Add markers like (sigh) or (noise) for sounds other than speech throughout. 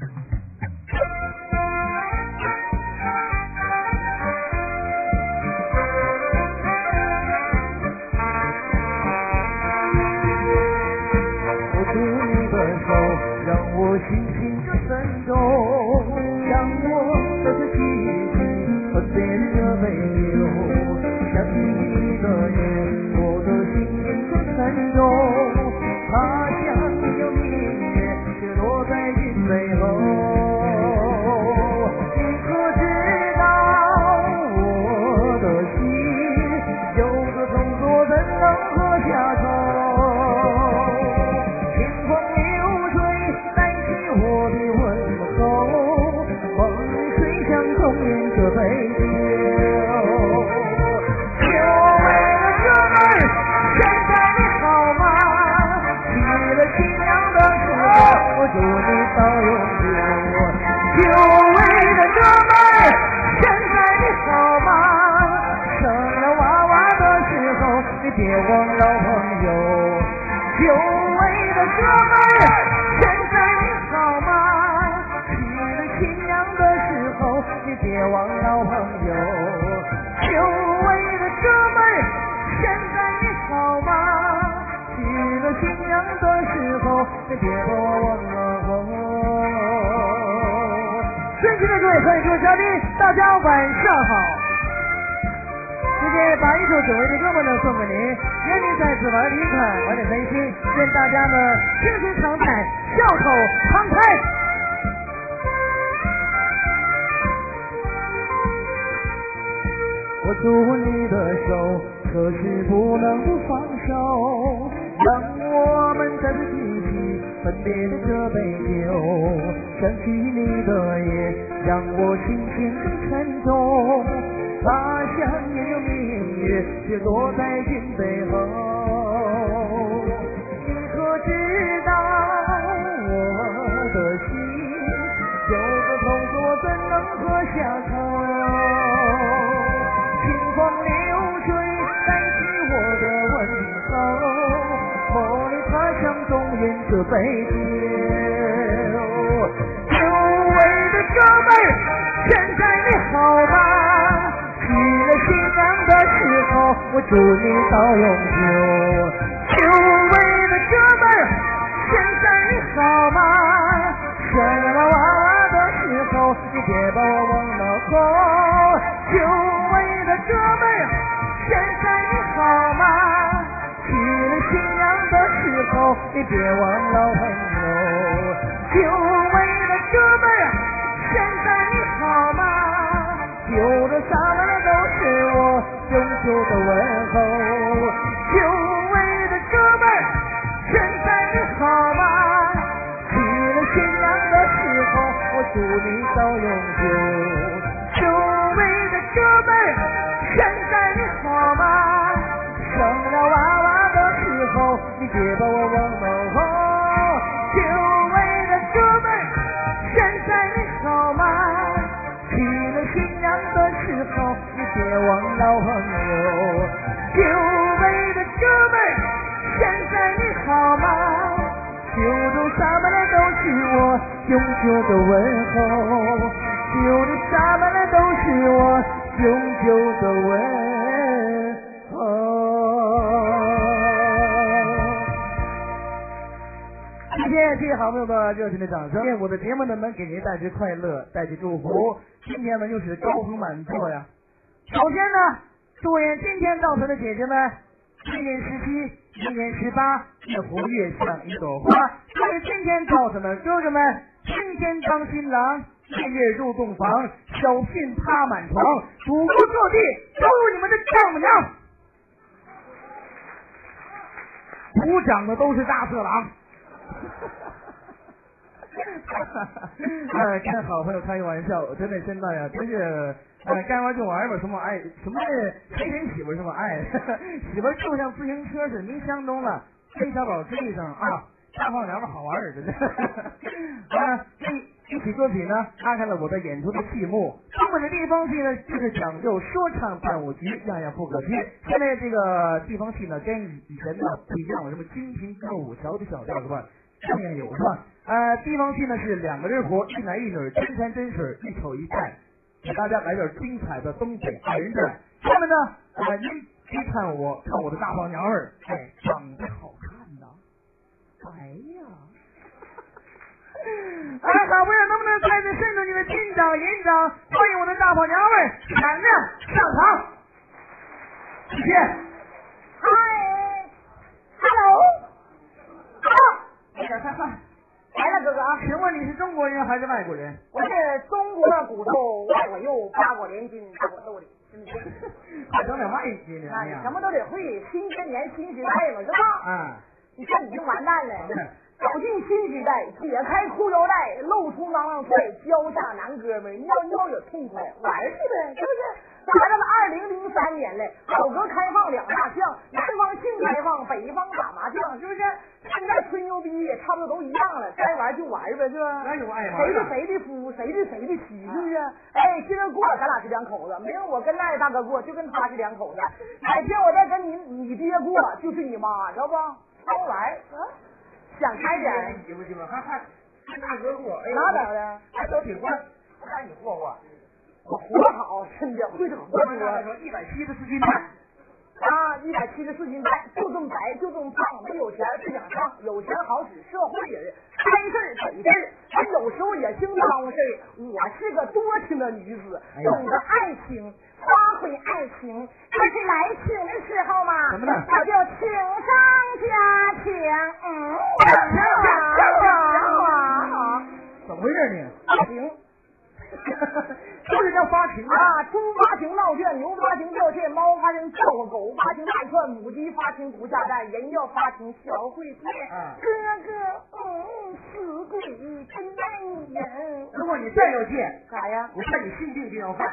you. 却落在心背后你可知道我的心有个痛苦怎能喝下口清光流水带去我的问候梦里他乡中人这杯酒久违的哥们现在你好吗？起了心我祝你到永久。久违的哥们，现在你好吗？生了娃娃的时候，你别把我忘了后。久违的哥们，现在你好吗？娶了新娘的时候，你别忘了我。久的问候，久违的哥们，现在你好吗？娶了新娘的时候，我祝你到永久。久违的哥们，现在你好吗？生了娃娃的时候，你别把我忘了。哦，久违的哥们，现在你好吗？娶了新娘的时候，你别忘了我。酒杯的哥们现在你好吗？酒中上班的都是我永久的问候酒里洒满的都是我永久的问候谢谢好朋友们热情的掌声愿我的节目呢能给您带去快乐带去祝福。今天呢又是高朋满座呀。首先呢祝愿今天到场的姐姐们，今年十七，明年十八，越活越像一朵花。祝愿今天到场的哥哥们，今天当新郎，夜夜入洞房，小聘趴满床，主国坐地都是你们的丈母娘。鼓讲的都是大色狼。(laughs) 哎，跟好朋友开个玩笑，真的现在呀，真是。哎，该玩就玩吧，什么爱，什么爱，谁谁 (laughs) 媳妇什么爱，媳妇就像自行车似的，您相中了，黑小宝追一声啊，大放两儿好玩儿的，(laughs) 啊，这一起作品呢，拉开了我的演出的序幕。他们的地方戏呢，就是讲究说唱伴舞剧，样样不可缺。现在这个地方戏呢，跟以前的不一样了，什么京平歌舞、桥的小调是吧？上面有是吧？呃，地方戏呢是两个人活，一男一女，真山真水，一丑一派。给大家来点精彩的东北二人转。下面呢，呃，您别看我，看我的大胖娘们儿，哎，长得好看呐。哎呀，哎，好朋友，能不能再次慎重你的金掌、银掌，欢迎我的大胖娘们儿闪亮上场？谢谢。嗨，hello，快点快快！来了，哥哥啊。请问你是中国人还是外国人？我是中国的骨头，外国肉，八国联军，八国斗的，真的。还整点外籍呢？那你什么都得会，新千年新时代嘛，是吧？嗯。你看你就完蛋了。(laughs) 走进新时代，解开裤腰带，露出浪浪帅，交下男哥们，尿尿也痛快，玩去呗，是不是？来到了二零零三年了，改革开放两大项，南方性开放，北方打麻将，是不是？现在吹牛逼也差不多都一样了，该玩就玩呗，是吧？那有爱谁是谁的夫，谁是谁的妻，是不是？哎，今儿过咱俩是两口子，明儿我跟那大哥过，就跟他是两口子。哪天我再跟你你爹过，就是你妈，知道不？好玩，啊，想开点。媳妇媳妇，还还跟大哥过，哎哪整的？还都挺乖，我看你霍霍。我活好，真的会整活多。一百七十四斤半啊，一百七十四斤白，就这么白，就这么胖，没有钱不想上，有钱好使，社会人，开事儿得事儿，他有时候也经常事儿。我是个多情的女子，懂得爱情，发挥爱情。这是来请的时候嘛，怎么的？我就请上加请，嗯，怎么回事呢？发 (laughs) 情。就是叫发情啊！猪发情闹圈，牛发情掉线，猫发情叫唤，狗发情大串，母鸡发情不下蛋，人要发情小会变。哥哥，嗯，死鬼真耐人。如果你再要见，咋呀？我看你性病就要犯。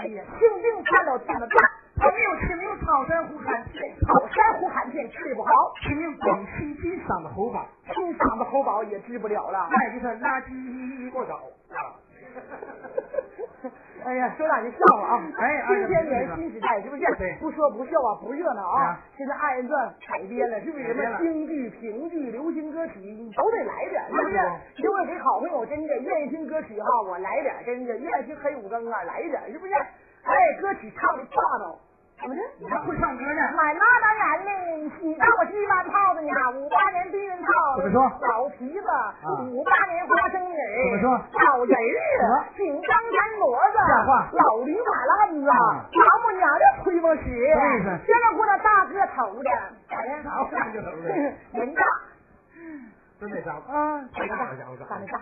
哎呀，性病犯了怎么办？他没有草山呼喊片，草山呼喊片治不好，请名广清金嗓子喉宝，金嗓子喉宝也治不了了。那就是垃圾过早啊。(laughs) 哎呀，说两句笑话啊！哎，新千年新时代，是不是？对，不说不笑啊，不热闹啊！现在二人转改编了，是不是？什么京剧、评剧、流行歌曲，你都得来点，是不是？因为给好朋友真的愿意听歌曲哈，我来点，真的愿意听黑五更啊，来点，是不是？哎，歌曲唱的霸道。怎么的？你还会唱歌呢？买那当然呢，你当我鸡巴套子呢？五八年避孕套，怎么说？老皮子，五八年花生米，怎么说？老人儿，井冈山骡子，像话。老驴马烂子，老母娘的推磨石？现在过来大个头的，(laughs) 哎呀，大个头的，人大，真的大啊，长得大，长得大，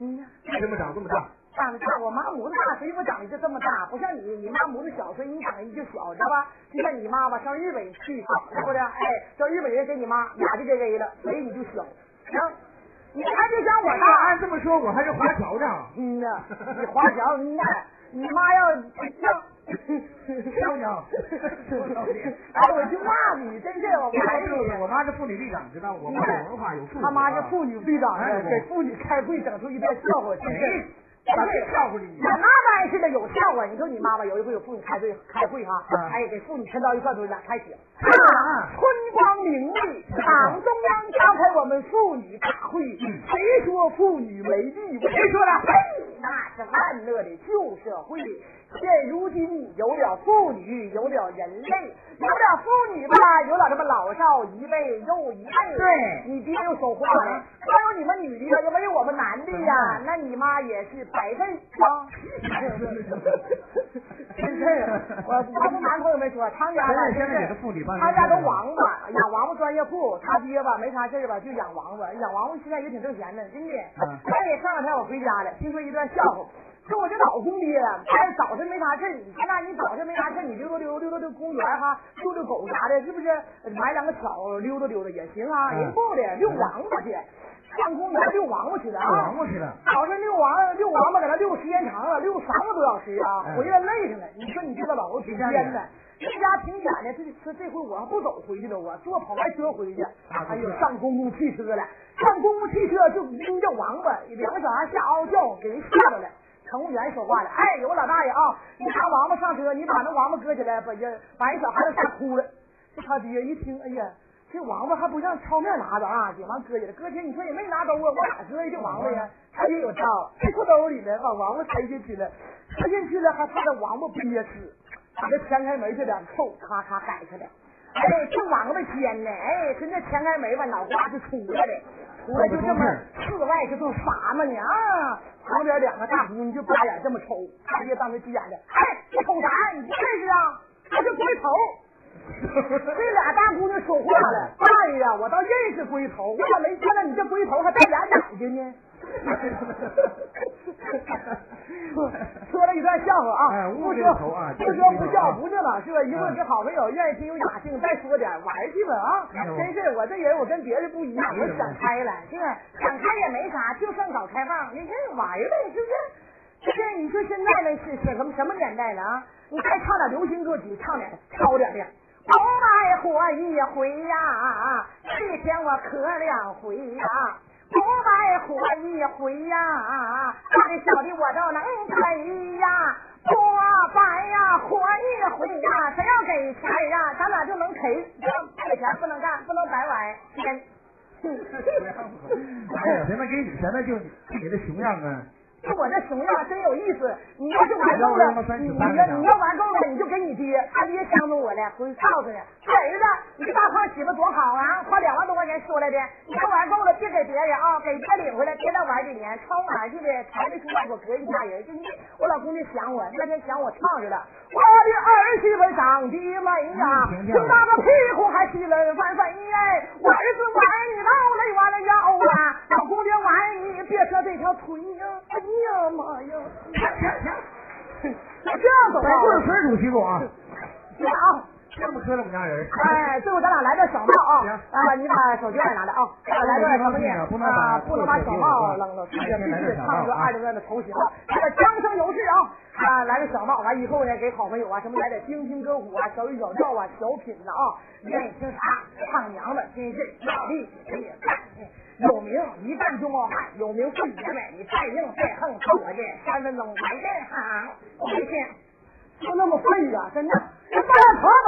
嗯什么长这么大？长得大，我妈母子大，谁我长得就这么大？不像你，你妈母子小，所以你长得就小，知道吧？就像你妈吧，上日本去，是不是？哎，叫日本人给你妈俩就给 A 了，所以你就小。行，你还别想我大。按这么说，我还是华侨呢。嗯呐，你华侨，嗯呐，你妈要 (laughs) 要。漂亮，哎，我就骂你，真是我妈是，我妈是妇女队长，知道我妈有文化有素质。他妈是妇女队长，给妇女开会整出一段笑话，真是。笑话你？我妈妈似的有笑话，你说你妈妈有一回有妇女开会开会哈，哎，给妇女签到一块堆俩开始，春光明媚，党中央召开我们妇女大会，谁说妇女没地位？谁说的？那是万恶的旧社会。现如今有了妇女，有了人类，有了妇女吧，有了这么老少一辈又一辈。对，你爹又说话了，光有你们女的呀，又没有我们男的呀，那你妈也是白费啊。真是，我我们男朋友没说，他家吧，现在也是妇女办他家都王八，养王八专业户，他爹吧没啥事吧，就养王八，养王八现在也挺挣钱的，真的。哎，上两天我回家了，听说一段笑话。说我这老公爹，哎，早晨没啥事你看那你早晨没啥事你溜达溜溜达溜公园哈，遛遛狗啥的，是不是？买两个草溜达溜达也行啊。人不的遛王八去，上公园遛王八去了啊。王八去了。早晨遛王遛王八，搁那遛时间长了，遛三个多小时啊，回来累上了。你说你这个老头挺冤的，人家挺远的，这这这回我还不走回去了，我坐跑完车回去。哎呦，上公共汽车了，上公共汽车就拎着王八，两个小孩吓嗷叫，给人吓着了。乘务员说话了，哎，有个老大爷啊，你拿王八上车，你把那王八搁起来，把人把人小孩都吓哭了。这他爹一听，哎呀，这王八还不像超面拿着啊，就完搁起来。搁起来你说也没拿兜啊，我哪知道这王八呀？他也有道，这裤兜里呢，把王八塞进去了，塞进去了还怕这王八憋死，把这前开门这两扣咔咔改开了。哎，这王八尖呢，哎，跟那前开门吧，脑瓜就出来了，出来就这么四外就这么撒嘛呢啊！旁边两个大姑娘就把眼这么瞅，大爷当时急眼的，哎，你瞅啥？你不认识啊？我是龟头。(laughs) 这俩大姑娘说话了，大爷呀，我倒认识龟头，我咋没见到你这龟头还带俩眼睛呢？(laughs) 说了一段笑话啊，不说不说不笑不去了，是吧？一会儿跟好朋友愿意听有雅兴，再说点玩去吧啊！真是我这人我跟别人不一样，我想开了，是吧？想开也没啥，就剩搞开放，你这玩呗，是不是？这你说现在那是什么什么年代了啊？你再唱点流行歌曲，唱点超点的。红白火一回呀，这天我磕两回呀。不白活一回呀，大的小的我都能陪呀。不白呀活一回呀，谁要给钱呀，咱俩就能赔。不给钱不能干，不能白玩。天。哎呀，谁能给你钱那就你的熊样啊。我这熊样真有意思，你要是玩够了，你你要你要玩够了，你就给你爹，他爹相中我了，回去告诉你，儿子，你这大胖媳妇多好啊，花两万多块钱说来的，你要玩够了，别给别人啊，给爹领回来，别再玩几年，超玩去的，才没出来我隔一家人，就你，我老公就想我，那天想我唱着了，我的儿媳妇长得美呀，挺大个屁股还细了翻飞哎，我儿子玩你闹累弯了腰啊，老公爹玩你别说这条腿呀。哎呀妈呀！行行行，(laughs) 那这样走吧。滚水主席公啊！行啊，(laughs) 这么磕碜我们家人。哎，最后咱俩来个小帽啊！啊，你把手机也拿 (laughs) 来 (laughs) 啊！来个什么呢？不能把不能把小帽扔了，必须得唱歌二十万的头型。来个枪声有势啊！啊，来个小帽，完以后呢，给好朋友啊什么来点京听歌舞啊、小曲小调啊、小品的啊，愿意听啥唱娘们，真是老弟也干。有名一干就冒汗，有名混爷们，你再硬再横，凑合去三分钟没这行，回去就那么废呀，真的，这大拖不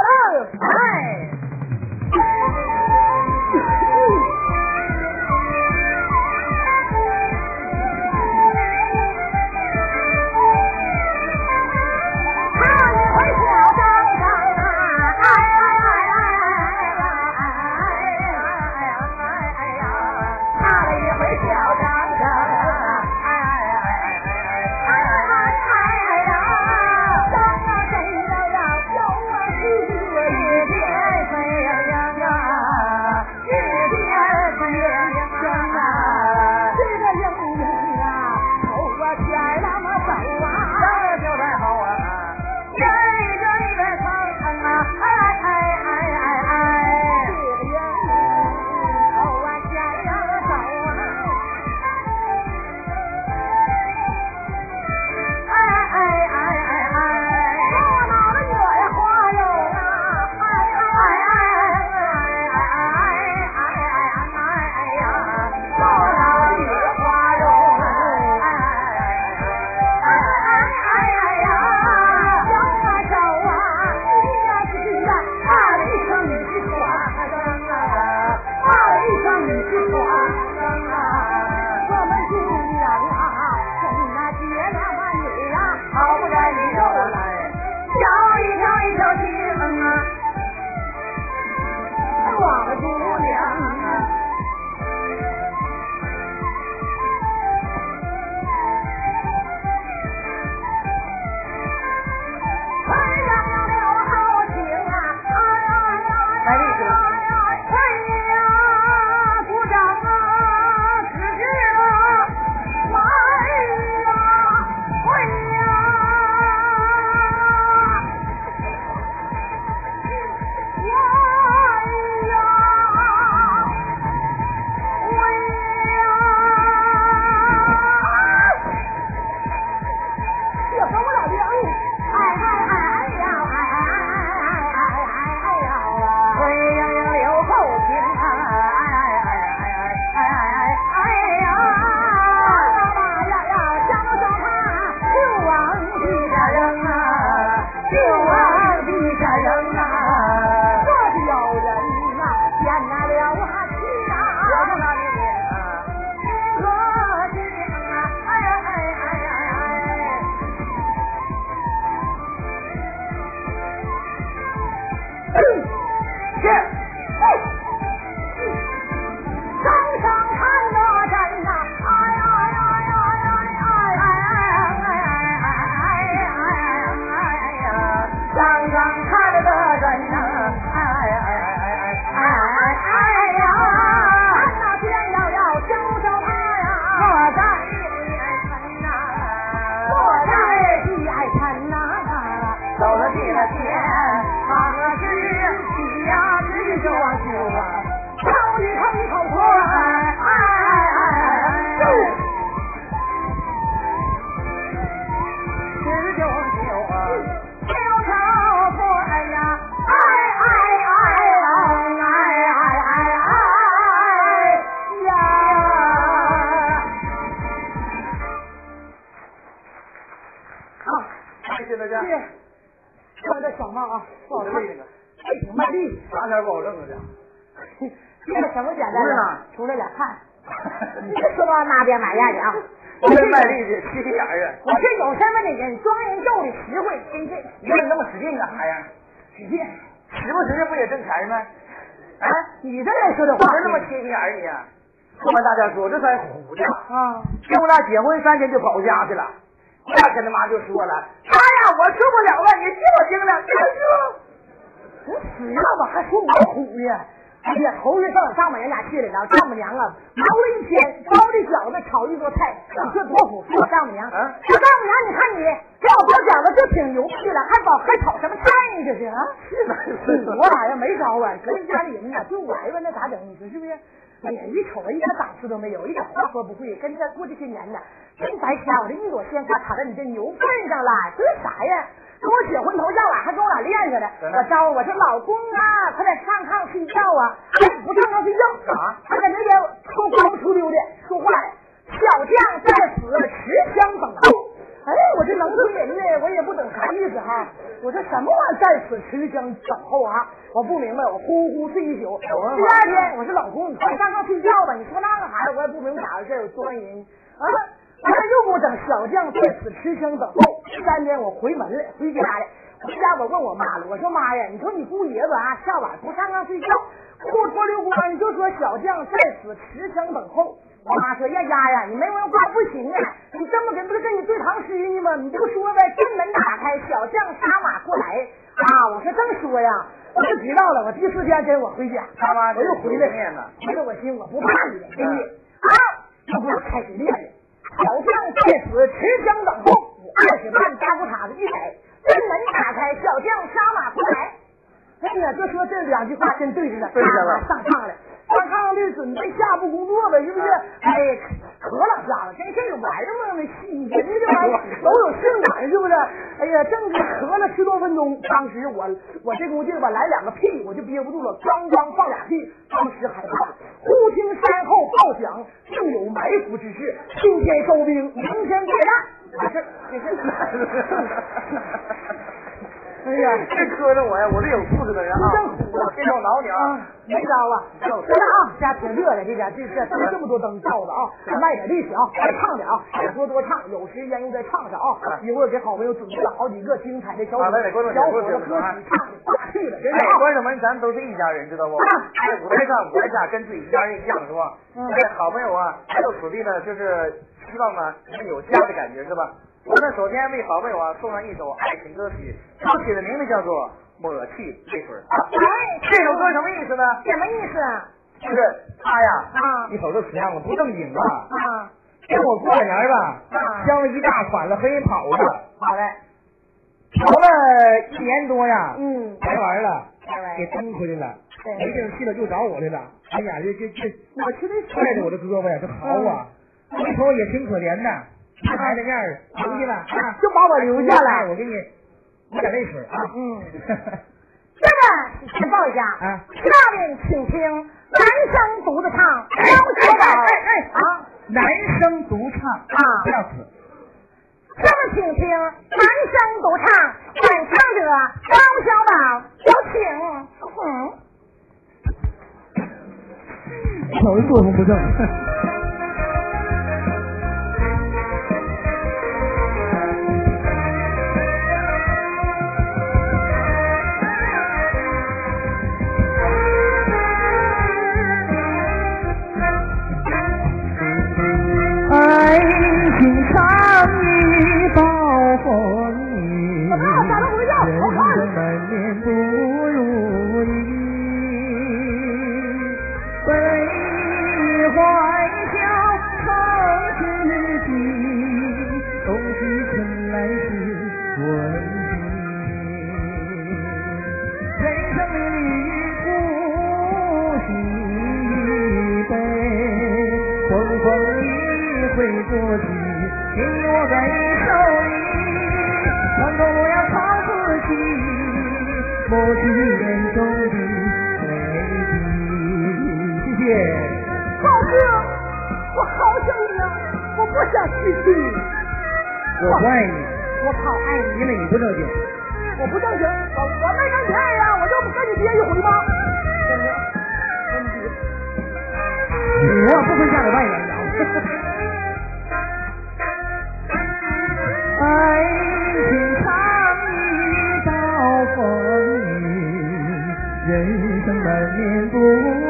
结婚三天就跑家去了，我俩跟他妈就说了，他呀，我受不了了，你替我听了，干是我死样吧，还说我虎呢？哎呀，头一上丈母娘家去了，丈母娘啊，忙了一天，包的饺子，炒一桌菜，你说多虎？我丈母娘，我丈母娘，你看你给我包饺子就挺牛逼了，还包还炒什么菜呢？这是啊？是我俩呀没招啊，搁人家里人呢，就我挨问那咋整？你说是不是？哎呀，一瞅一点档次都没有，一点话说不会，跟这过这些年呢，真白瞎！我这一朵鲜花插在你这牛粪上了，这是啥呀？跟我结婚头下晚还跟我俩练似的，我招呼我说老公啊，快点上炕睡觉啊！不上炕睡觉啊？他在那边偷光不出溜的说话了，小将在此持枪等候。哎，我这农村人呢，我也不懂啥意思哈。我这什么玩意在此持枪等候啊？我不明白，我呼呼睡一宿。第二天我说老公，你快上炕睡觉吧。你说那个孩子，我也不明白咋回事，我装人啊。完了又给我整小将在此持枪等候。第三天我回门了，回家了。回家我问我妈了，我说妈呀，你说你姑爷子啊，下晚不上炕睡觉，裤脱溜光，你就说小将在此持枪等候。我妈说呀丫呀，你没文化不行啊，你这么跟不是跟你对唐诗呢吗？你就说呗，正门打开，小将杀马过来啊！我说正说呀，我就知道了。我第四天跟我回家，他妈我又回来了，回来我心我不怕你了，兄弟啊！这不开始练了。小将在此持枪等候，二十万大裤衩子一摆，正门打开，小将杀马过来。哎呀，就说这两句话真对着了，对着了，上炕了。上炕的准备下步工作呗，是不是？哎，可老家伙，真是玩意儿嘛，那人家这玩意儿都有性感，是不是？哎呀，正是咳了十多分钟，当时我我这股劲儿吧，来两个屁，我就憋不住了，咣咣放俩屁，当时害怕了。忽听山后炮响，定有埋伏之势，今天收兵，明天解战。完事，这是。(laughs) 哎呀，别磕碜我呀！我是有素质的人啊！真苦了，这手挠你啊！没招啊！真的啊，家挺热的，这家这这这这么多灯照的啊！卖点力气啊，再唱点啊，少说多唱，有时间又再唱唱啊！一会儿给好朋友准备了好几个精彩的小小伙子歌曲，唱的霸气了！哎，观众们，咱都是一家人，知道不？在舞台上，舞台下跟自己一家人一样，是吧？哎，好朋友啊，来到此地呢，就是希望呢，你们有家的感觉，是吧？我们首先为好朋友啊送上一首爱情歌曲，歌曲的名字叫做《抹去泪水》。哎，这首歌什么意思呢？什么意思啊？就是他呀，啊，一瞅这死样子不正经啊！啊，跟我过年吧，相了一大款了，和人跑了。好嘞，跑了一年多呀，嗯，才完了，给蹬回来了，没地儿去了就找我来了。哎呀，这这这，我去那踹着我的胳膊呀，这嚎啊！回头也挺可怜的。孩子面儿出去了啊，就把我留下了。我给你抹点泪水啊。嗯，这个先报一下啊。下面请听男生独自唱高小宝。哎哎啊，男生独唱啊，不要死。这么请听男生独唱，演唱者高小宝，有请。嗯。瞅着作风不正。抹去眼中的泪滴。谢谢。浩哥，我好想你啊！我不想失去你。我爱你。我好，爱你，因为你不正经。我不正经，我我没正经呀！我就不跟你爹一回吗？真的，真的。我不会嫁给外人啊！哎。难免不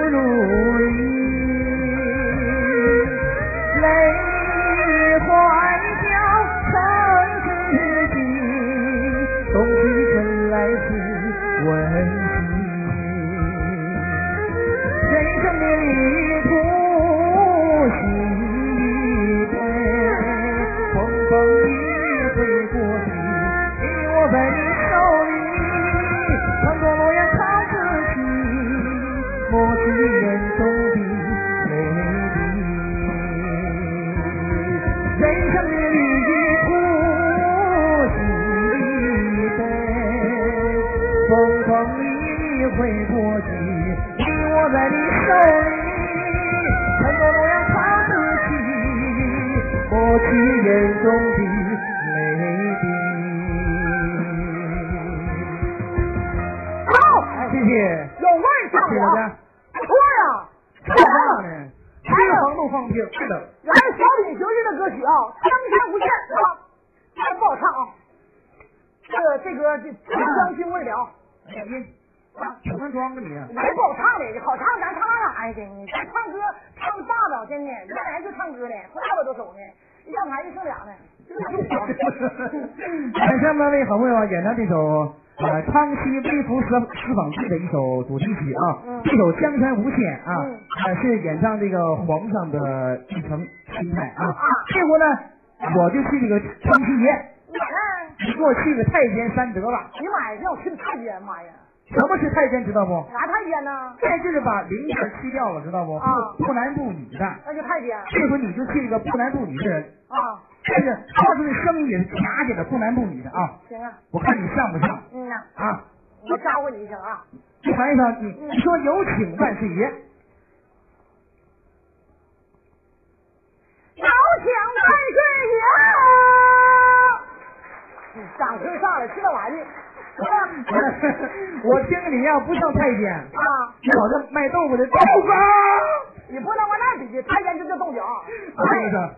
会过去，你我在你手里，很多都要靠自己过去眼中就剩俩呢。感谢各位好朋友演唱这首。呃，康熙微服私私访记的一首主题曲啊，这首《江山无限》啊，呃是演唱这个皇上的一层心态啊。这回呢，我就去这个康熙爷，你给我去个太监三德吧。你妈呀，让我去太监，妈呀！什么是太监，知道不？啥太监呢？太就是把零件去掉了，知道不？不男不女的。那就太监。这回你就去一个不男不女的人。啊。但是他这声音也是嗲嗲的，不男不女的啊。行啊。我看你像不像？嗯呐。啊。我招呼你一声啊。你喊一声，你你说有请万岁爷。有请万岁爷。掌声上来，这玩意儿。(laughs) 我听你呀，不像太监啊，你好像卖豆腐的豆腐。你不能往那比，太监就叫动脚。我跟你说。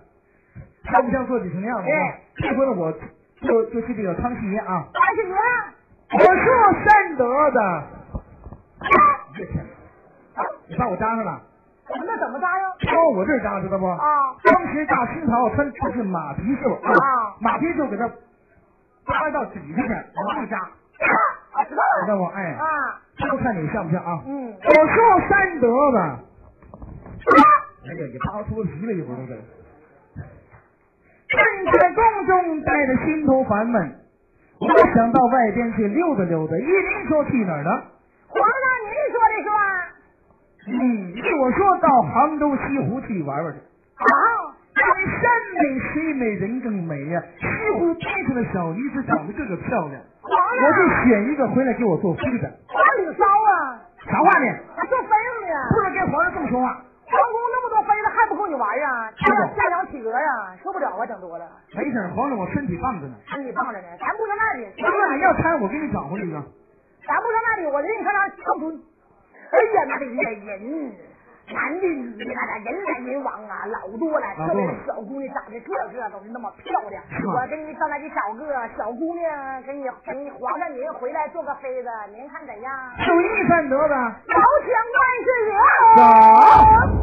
像不像做几层样子？这回呢，我就就去这个康熙爷啊。康熙爷，我是善德的。你把我扎上了。那怎么扎呀？到我这儿扎，知道不？啊。当时大清朝穿的是马皮袖啊，马皮袖给他扎到底下去，往上扎。啊，知道了。知道不？哎。啊。都看你像不像啊？嗯。我说三德的。哎呀，你扒出皮了一会儿都得。正在宫中待着心头烦闷，我想到外边去溜达溜达。依您说去哪儿呢？皇上，您说的是吧？嗯，依我说到杭州西湖去玩玩去。啊！山美水美人更美呀，西湖边上的小女子长得个个漂亮。我就选一个回来给我做妃子。花里烧啊！啥话呢？还做妃子呢？不能跟皇上这么说话。皇宫那么多妃子，还不够你玩啊？这样下养体格啊，受不了啊，整多了。没事，皇上我身体棒着呢。身体棒着呢，咱不说那里。那你要掺，我给你找回来一个。咱不说那里，我领你上那长春。哎呀，那里的人，男的女的，那人来人往啊，老多了。特别是小姑娘，长得个个都是那么漂亮。我给你上那里找个小姑娘，给你给你皇上您回来做个妃子，您看怎样？有意善德的。有请万岁爷。走。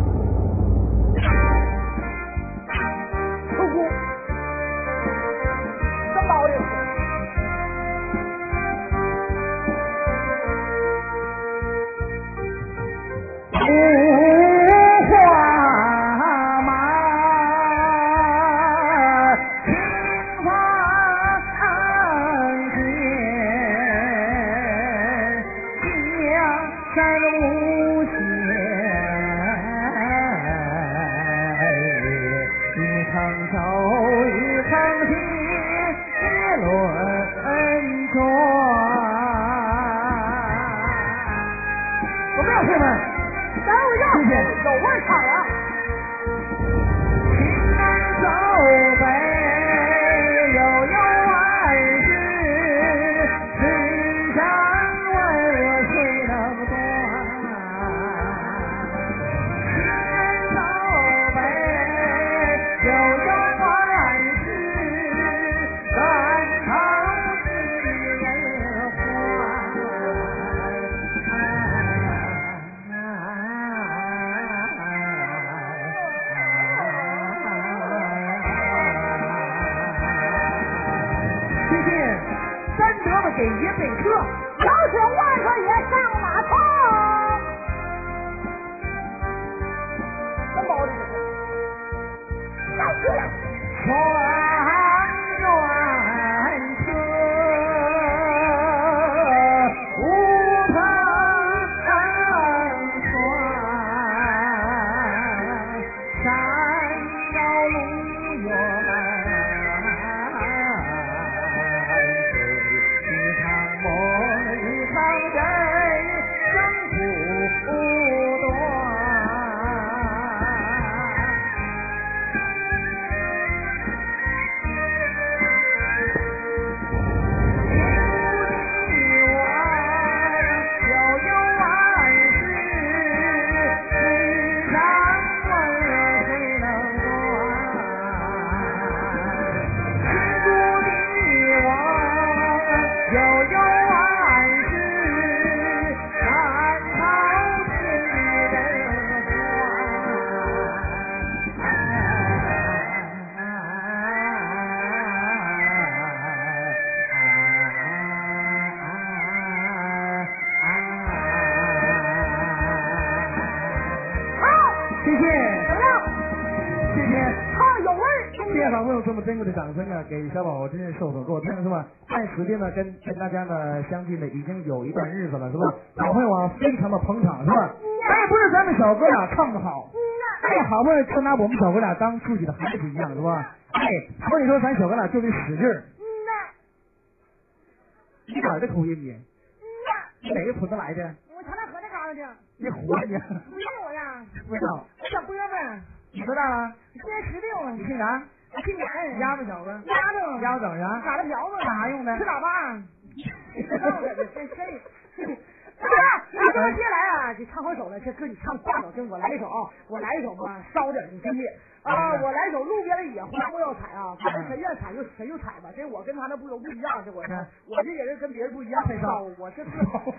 给小宝宝真是受宠若惊是吧？(laughs) 在此地呢，跟跟大家呢相聚呢，已经有一段日子了是吧？小朋友啊，非常的捧场是吧？哎，不是咱们小哥俩唱的好，哎，好不容易就拿我们小哥俩当自己的孩子一样是吧？哎，所以说咱小哥俩就得使劲儿。你哪儿的口音你？你哪个村子来的？我长大河那嘎达的。你活的？不是我呀。不知道。小波呗。你多大了？今年十六。你姓啥？姓严，鸭子小子，鸭子，鸭子整啥？打的瓢子，干啥用的？吃粑粑。这这这。哥，哥接下来啊，你唱会首了。这哥你唱挂首，跟我来一首啊，我来一首吧，烧点的音乐啊，我来一首路边的野花不要采啊，反正谁愿采就谁就采吧。这我跟他那不都不一样，这我这我这也是跟别人不一样，烧，我这是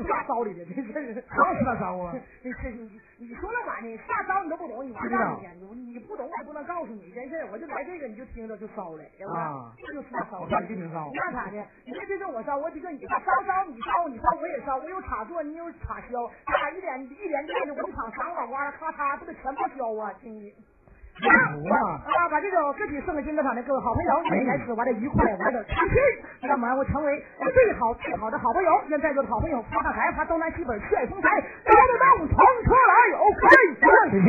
大 (laughs) 烧里的，这这是啥是大烧啊？(laughs) 这这你你说那玩意儿大烧你都不懂，你玩儿去，你你不懂我也不能告诉你真事我就来这个你就听着就烧了，对吧？这就是大烧。那挺烧。那咋的？你这这是我烧，我就跟你烧烧你烧你烧我也烧，我有插座，你有插销。咱俩一连一连电的工厂三个脑瓜子，咔嚓，不得全报销啊！亲你。啊啊！把这首歌曲送给金德厂的各位好朋友，一起来玩的愉快，玩的开心，让我们会成为最好最好的好朋友。愿在座的好朋友发大财，发东南西北炫风采，高得动，冲出来，OK，再见。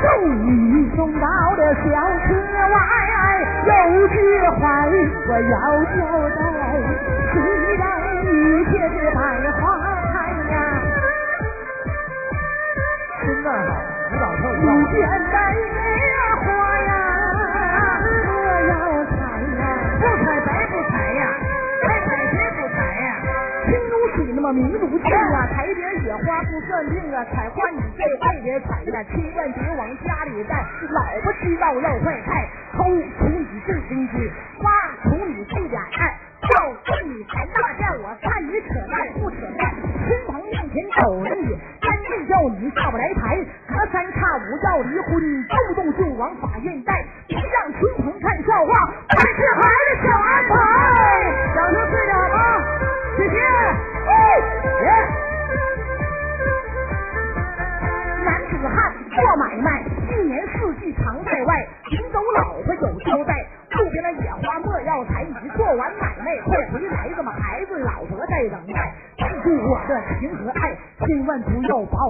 送你送到的小车外，有句话我要交代。虽然一切是百花开呀，身段好，舞蹈跳的路边的野花呀，我要采呀，不采白不采呀，该采谁不采呀？心如水那么明如镜啊，采点野花不算命啊，采花你这配点采呀，千万别往家里带，老婆知道要坏菜，偷从你这根枝，花从你这点爱，要对你谈大件，我扯淡不扯淡，亲朋面前走着你，干脆叫你下不来台，隔三差五要离婚，动不动就往法院带，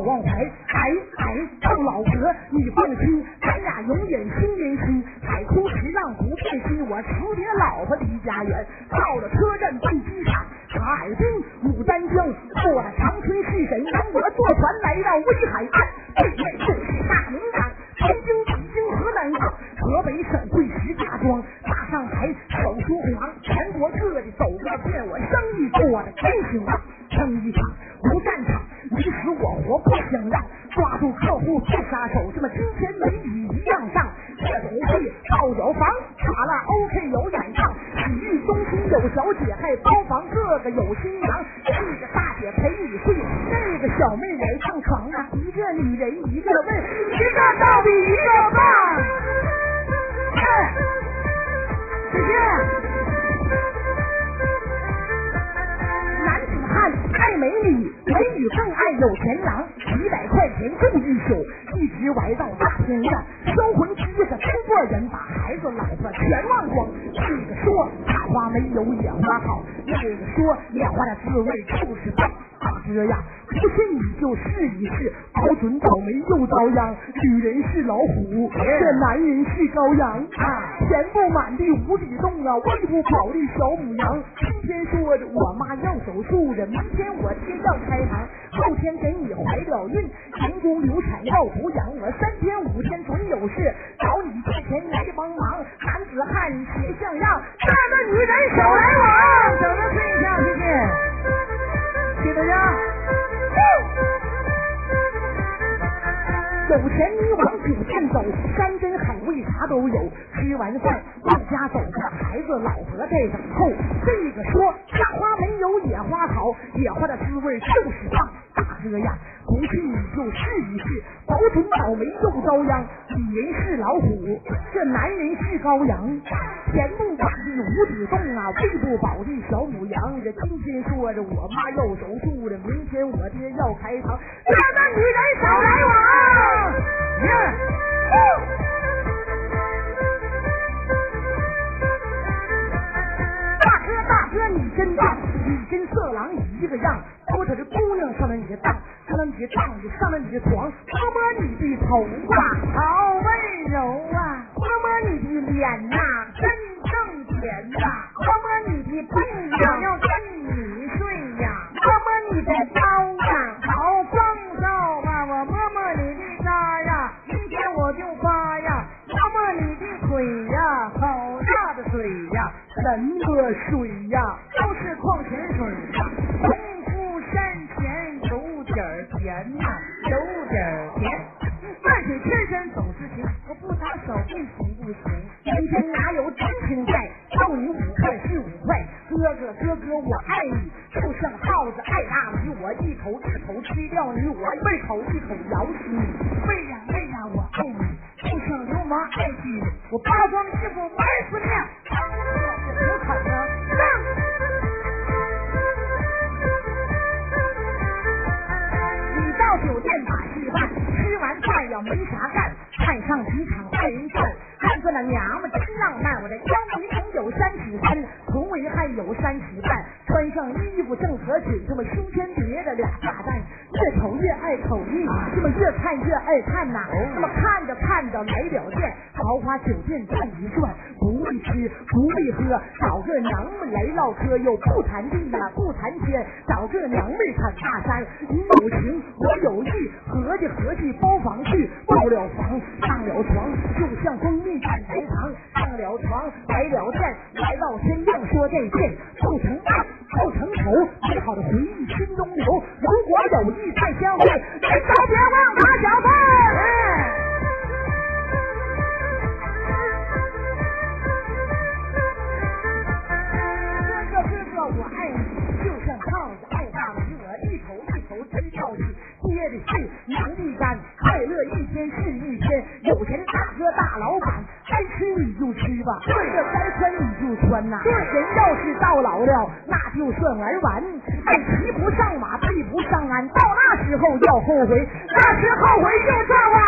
我忘怀。哎哎，臭老婆，你放心，咱俩永远心连心。海枯石烂不变心，我成你老婆离家园，到了车小，妹来上床啊，一个女人一个问，一个到底一个棒。姐姐。男子汉爱美女，美女更爱有钱郎，几百块钱住一宿，一直玩到大天亮，销魂机子真过人，把孩子老婆全忘光。这个说大花没有野花好，那个说野花的滋味就是棒。大哥呀，不信你就试一试，保准倒霉又遭殃。女人是老虎，这男人是羔羊。钱不满地无底洞啊，喂不饱的小母羊。今天说着我妈要手术着，明天我爹要开膛，后天给你怀了孕，人工流产要抚养，我三天五天准有事，找你借钱来帮忙。男子汉别像样，大个女人手来往。等着睡一觉，谢谢。谢大家。有钱你往酒店走，山珍海味啥都有。吃完饭往家走，孩子老婆在等候。这个说大花没有野花好，野花的滋味就是棒。大哥呀，不信你就试一试，保准倒霉又遭殃。女人是老虎，这男人是羔羊。钱不满地无底洞啊，喂不饱的小母羊。这今天说着我妈要手术了，明天我爹要开膛。这个女人少来往。大哥大哥你真棒，你跟色狼一个样。我瞅这姑娘上了你的当，上了你的当，上了你的床，摸摸你的头发，好温柔啊！摸摸你的脸呐，真挣钱呐！摸摸你的屁呀，要跟你睡呀！摸摸你的腰呀，好放哨吧！我摸摸你的渣呀，明天我就发呀！摸摸你的腿呀，好大的腿呀！什么水呀？都是矿泉水呀！手不行不行。人间哪有真情在？要你五块是五块，哥哥哥哥我爱你，就像耗子爱大米，我一口一口吃掉你，我一口一口咬死你。为呀为呀我爱你，就像流氓爱妻，我扒光衣服玩死你。你到酒店打吃饭，吃完饭要没啥干，看上几场坏人战。看这那娘们真浪漫，我的腰围能有三尺三，臀围还有三尺半，穿上衣服正合腿，这么胸前别着俩炸弹，越瞅越爱瞅你，这么越看越爱看呐，这么看着看着来了电，豪华酒店转一转，不必吃不必喝，找个娘们来唠嗑，又不谈地呀不谈天，找个娘们侃大山，你有情我有意，合计合计包房去，包了房床，就像蜂蜜赶台糖，上了床来了电，来到天亮说再见，不成爱不成仇，美好的回忆心中留，如果有意再相会，人都别忘打小饭。哥哥哥哥我爱你，就像胖子爱大米，我一口一口吃掉你，爹的是娘的，快乐一天是一天，有钱大哥大老板，该吃你就吃吧，这该穿你就穿呐。人要是到老了，那就算玩完，哎，骑不上马，配不上鞍，到那时候要后悔，那时后悔就算晚。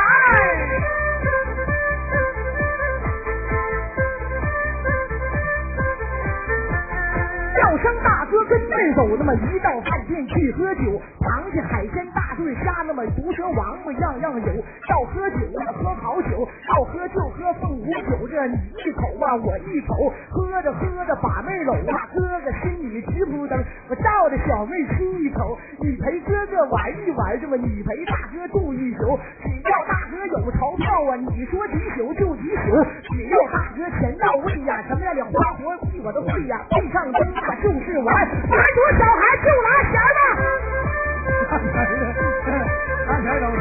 叫声大哥跟妹走，那么一到饭店去喝酒，螃蟹、海鲜、大对虾，那么毒蛇、王八样样有。要喝酒啊，喝好酒；要喝就喝凤舞酒，这你一口啊，我一口，喝着喝着把妹搂啊，哥哥心里直扑腾。我照着小妹亲一口，你陪哥哥玩一玩，这么你陪大哥住一宿，只要大哥有钞票啊，你说几宿就几宿，只要大哥钱到位呀，什么样的花活计我都会呀，配上灯啊就是玩，玩多小孩就拿钱吧。拿钱找你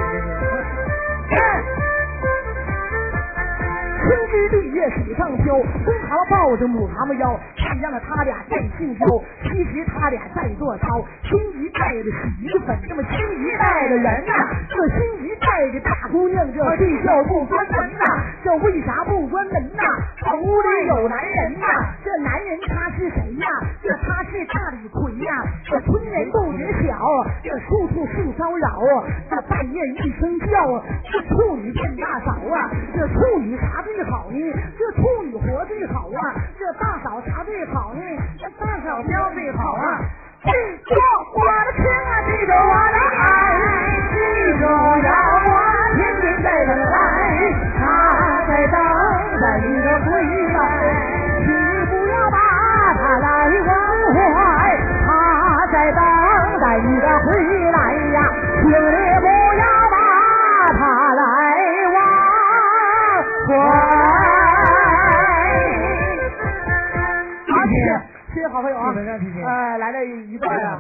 春枝绿叶水上漂，公蛤蟆抱着母蛤蟆腰，看见了他俩在性交，其实他俩在做操。心仪带着洗衣粉，这么心仪带着人呐，这心仪带着大姑娘，这睡觉不关门呐，这为啥不关门呐？这屋里有男人呐，这男人他是谁呀？这他是大李逵呀，这村人不觉晓，这处处性骚扰，这半夜一声叫，这处女变大嫂啊，这处女啥最好呢？这处女活最好啊，这大嫂啥最好呢？这大嫂膘最好啊。记住我的情啊，记着我的爱，记着要我天天在等待，他在等待你的归来，请你不要把他来忘怀，他在等待你的回来呀，请你不要把他来忘怀。朋友啊！呃，来了一段啊，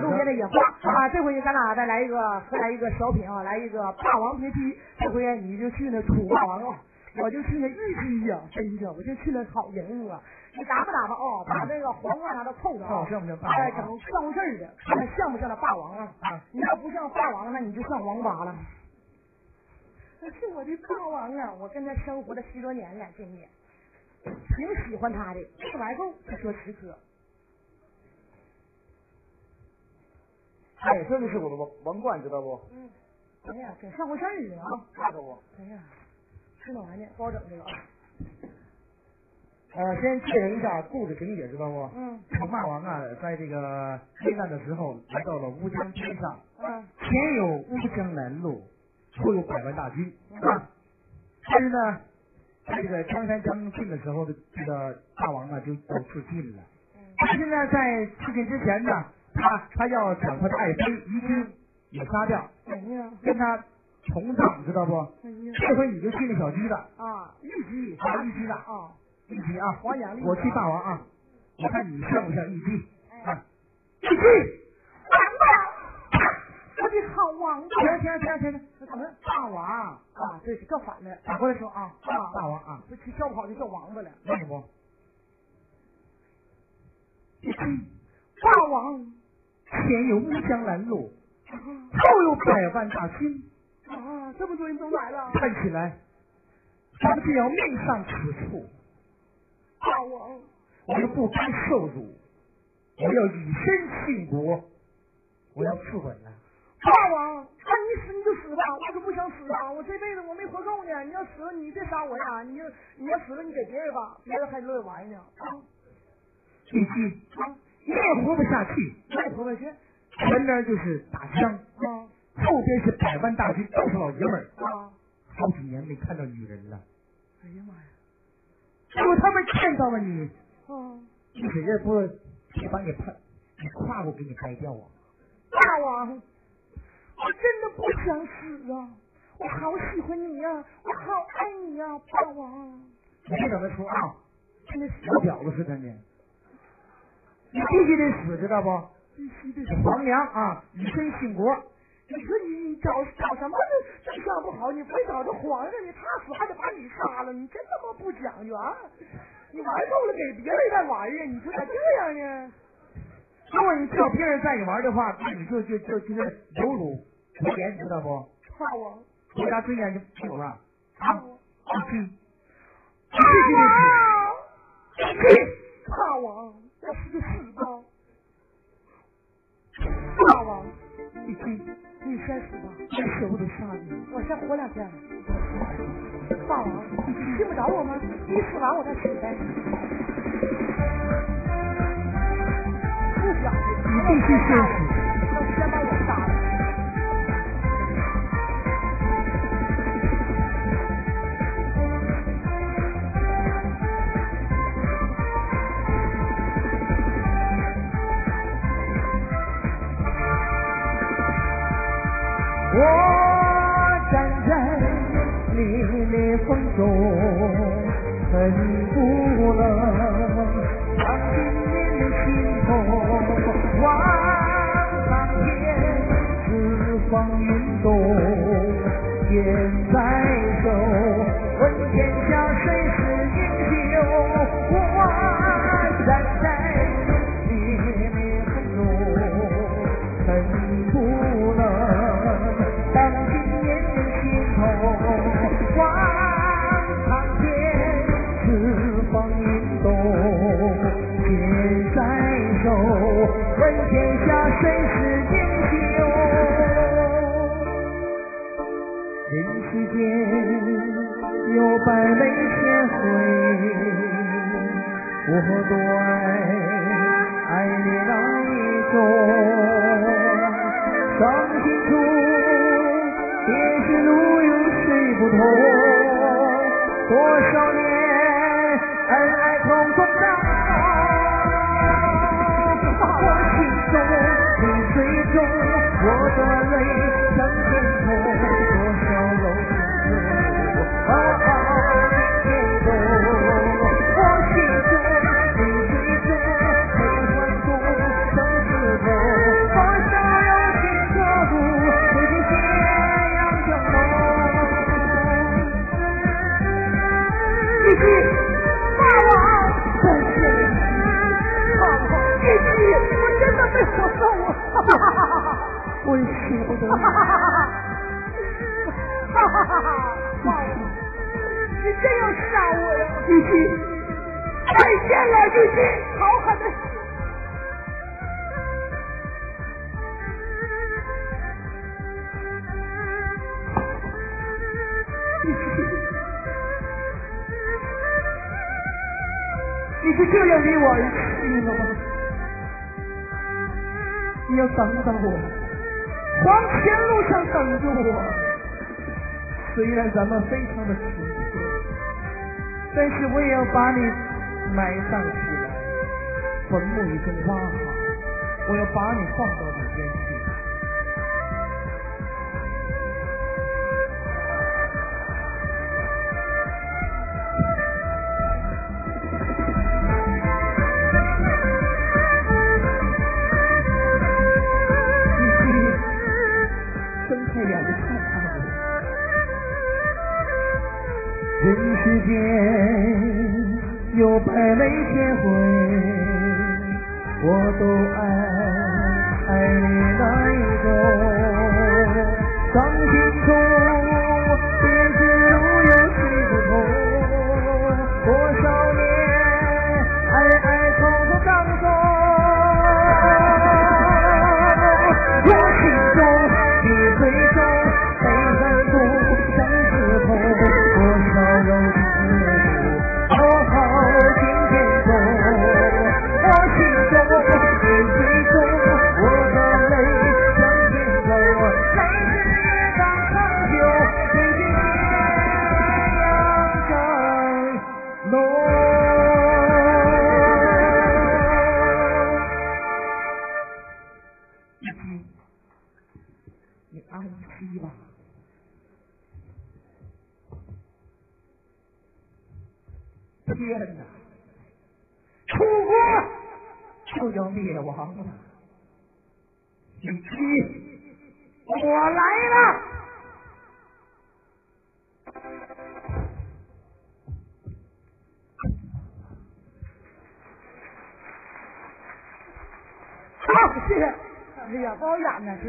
路边的野花啊。这回咱俩再来一个，再来一个小品啊，来一个霸王别姬。这回你就去那楚霸王啊，我就去那玉姬呀，真的，我就去那好人物啊。你打吧打吧哦，把那个皇冠啥都凑着啊，哎，整像事儿的，看像不像那霸王啊？你要不像霸王，那你就像王八了。那是我的霸王啊！我跟他生活了十多年了，真的。挺喜欢他的，吃完后就说十颗。哎，这就是我的王王冠，知道不？嗯。哎呀，跟上过事儿的啊！看着我。哎呀，吃那玩意儿不好整这个。呃，先介绍一下故事情节，知道不？嗯。楚霸王啊，在这个黑暗的时候，来到了乌江边上。嗯。前有乌江南路，后有百万大军啊。但是呢。在这个江山将尽的时候，这个大王啊就都自尽了。但是呢，在自尽之前呢，他他要抢他的爱妃于君也杀掉，跟他同葬，知道不？这回你就去那小鸡了啊，玉姬啊，玉姬的啊，玉姬啊，黄娘我去大王啊，我看你像不像玉姬啊？玉姬，王八，我的好王八！行行行行行，怎么大王啊？对，叫反了，反过来说啊，大大王啊，这叫不好就叫王八了，为什么？大王前有乌江南路，后有百万大军啊，这么多人都来了，看起来咱们就要命丧此处。大王，我们不甘受辱，我要以身殉国，我要自刎了。大王，那你死你就死吧，我可不想死啊！我这辈子我没活够呢，你要死了你别杀我呀！你你要死了你给别人吧，别人还乐意玩呢。啊，玉姬，你也活不下去，也活不下去。前边就是打枪，啊后边是百万大军，都是老爷们儿。啊，好几年没看到女人了。哎呀妈呀！如果他们见到了你，啊，一使劲不把你拍，你胯骨给你掰掉啊！大王。我真的不想死啊！我好喜欢你呀，我好爱你呀，大王。你别等他说啊，跟那小婊子似的呢。你必须得死，知道不？必须得死。皇娘啊，以身殉国。你说你你找找什么对象不好？你非找这皇上你？他死还得把你杀了，你真他妈不讲究啊！你玩够了给别人再玩啊？你说咋这样呢？如果你叫别人带你玩的话，那你就就就就是有辱国言，知道不？怕我，国家尊严就没有了啊！大王，大王，我死就死吧！大王，你你先死吧，我舍不得杀你，我先活两天。大王，你信不着我吗？你死完我再死呗。不讲究，你必须先死，我多爱爱你那一种。伤心处，便是路有谁不同？多少年恩爱匆匆长，我心中泪水中，我的泪像天空。我也舍不得。哈哈哈哈哈哈！你真要杀我呀！玉姬，再见了，玉姬。好好的。你是这样离我而去吗？你要等等我，黄泉路上等着我。虽然咱们非常的贫困，但是我也要把你埋葬起来，坟墓已经挖好，我要把你放到百媚千回，我都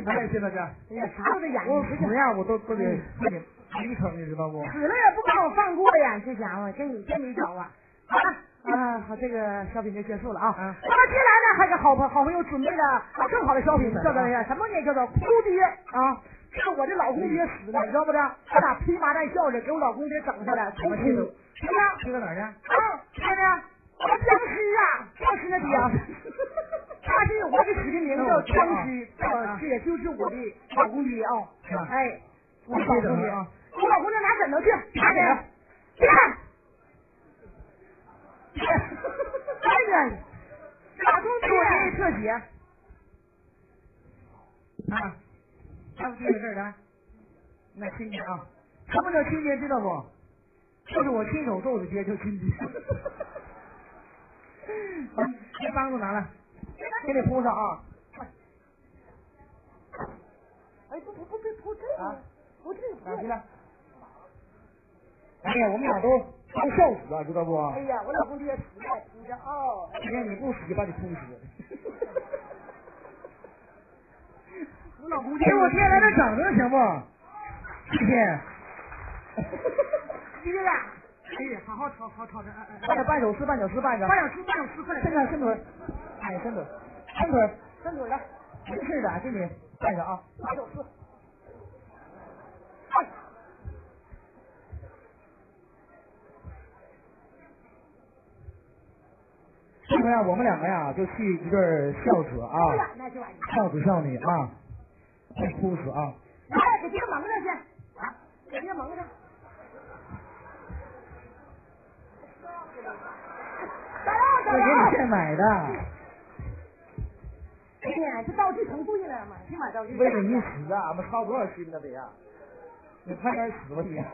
不好演呢，太谢了这。哎呀，啥都得演。我死样我都都得给你平成，你知道不？死了也不把我放过呀，这家伙真真没招啊！好了，啊，好，这个小品就结束了啊。那么接下来呢，还给好朋好朋友准备了更好的小品，叫做什么呢？叫做哭爹啊！这是我的老公爹死了，你知道不知道？他俩披麻戴孝的给我老公爹整下来，哭哭。谁呀？去到哪儿去？啊，谁呢？我僵尸啊，僵尸的爹。(laughs) 他是我给起的名叫僵尸，这也就是我的老公爹啊。哎，我老公爹，我老公爹拿枕头去，拿枕头，去看。哎呀，老公爹特写。啊，还有这个事儿的，那亲爹啊，什么叫亲爹知道不？就是我亲手揍的爹叫亲爹。(laughs) 好，这帮子拿来，给你铺上啊。哎，不不不，别铺这个，不这个，拿去了。哎呀，我们俩都。都笑死了，知道不？哎呀，我老公爹死了，死着哦。今天你不死，把你哭死。我老公给我爹来点掌声，行不？谢谢。(laughs) 弟弟呀，哎，好好吵好吵着，快点半首诗，半首诗，半着。半首诗，半首诗，快点。伸腿，伸腿。哎，伸腿，伸腿伸腿来没事的给你带着啊八九四这回啊我们两个呀就去一对孝子啊孝子孝女啊哭死啊。来给爹蒙上去给爹蒙上。我给你现买的。哎呀，这道具成贵了，买去买道具。为了你死啊，俺们操多少心呢得呀！你快点死吧你！(laughs)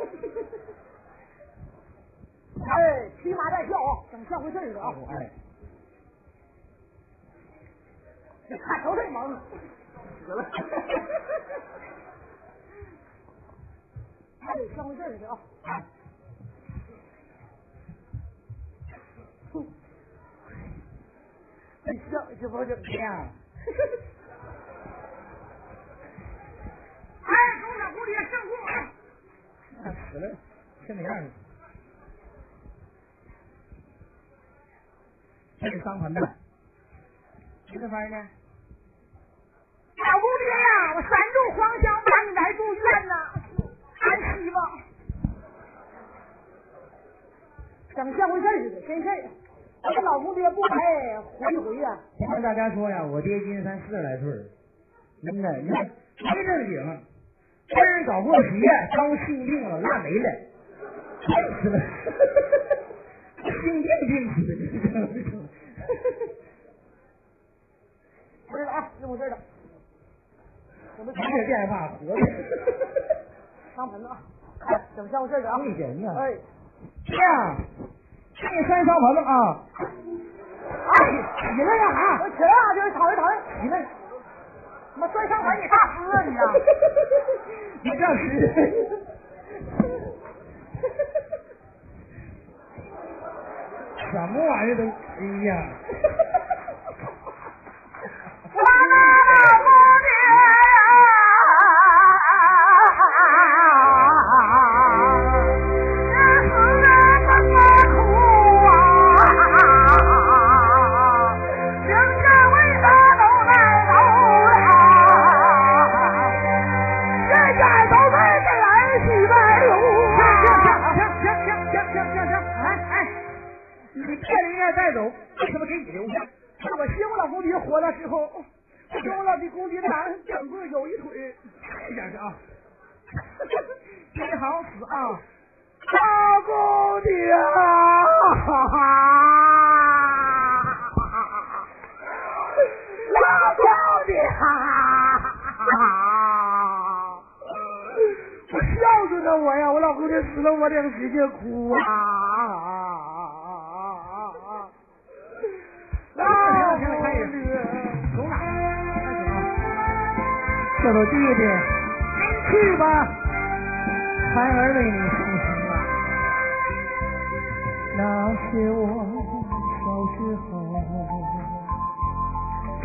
哎，骑马带孝啊，整像回事儿啊！哎，你看瞅这萌，死了！(laughs) 还得像回事儿似的啊！你笑这不就这样？(laughs) 哎，狗仔蝴蝶上裤啊！死了，这么样子。这是伤痕的，你这玩意儿呢？老姑爹呀，我三柱黄香把你来住院呐，安息吧。整像回事似的，真事儿。这老公爹不白活一回呀！我跟大家说呀，我爹今年才四十来岁儿，真的，你看没正经，跟人搞过鞋，刚性病了，烂没了，病死了，性病病死的，(laughs) 不是啊，这回事了。我们没事别害怕，活着。上盆子啊，哎，整像回事的啊！没人呀，哎，这样。这三双盆了啊！哎，起来干啥？我起来啊，就是躺一吵。起来！妈摔伤盆，你大师啊你啊！(laughs) 你这是 (laughs) 什么玩意儿都？哎呀！走，为什么给你留下？是我希望老公爹活的时候，我跟我老弟公爹俩两个有一腿，这样的啊，你好死啊，老公爹啊，老公爹我孝顺的我呀，我老公爹死了，我得使劲哭啊。啊！行了，可以。走哪？开始啊！这都弟弟，去吧，孩儿为你伤心啊。那是我小时候，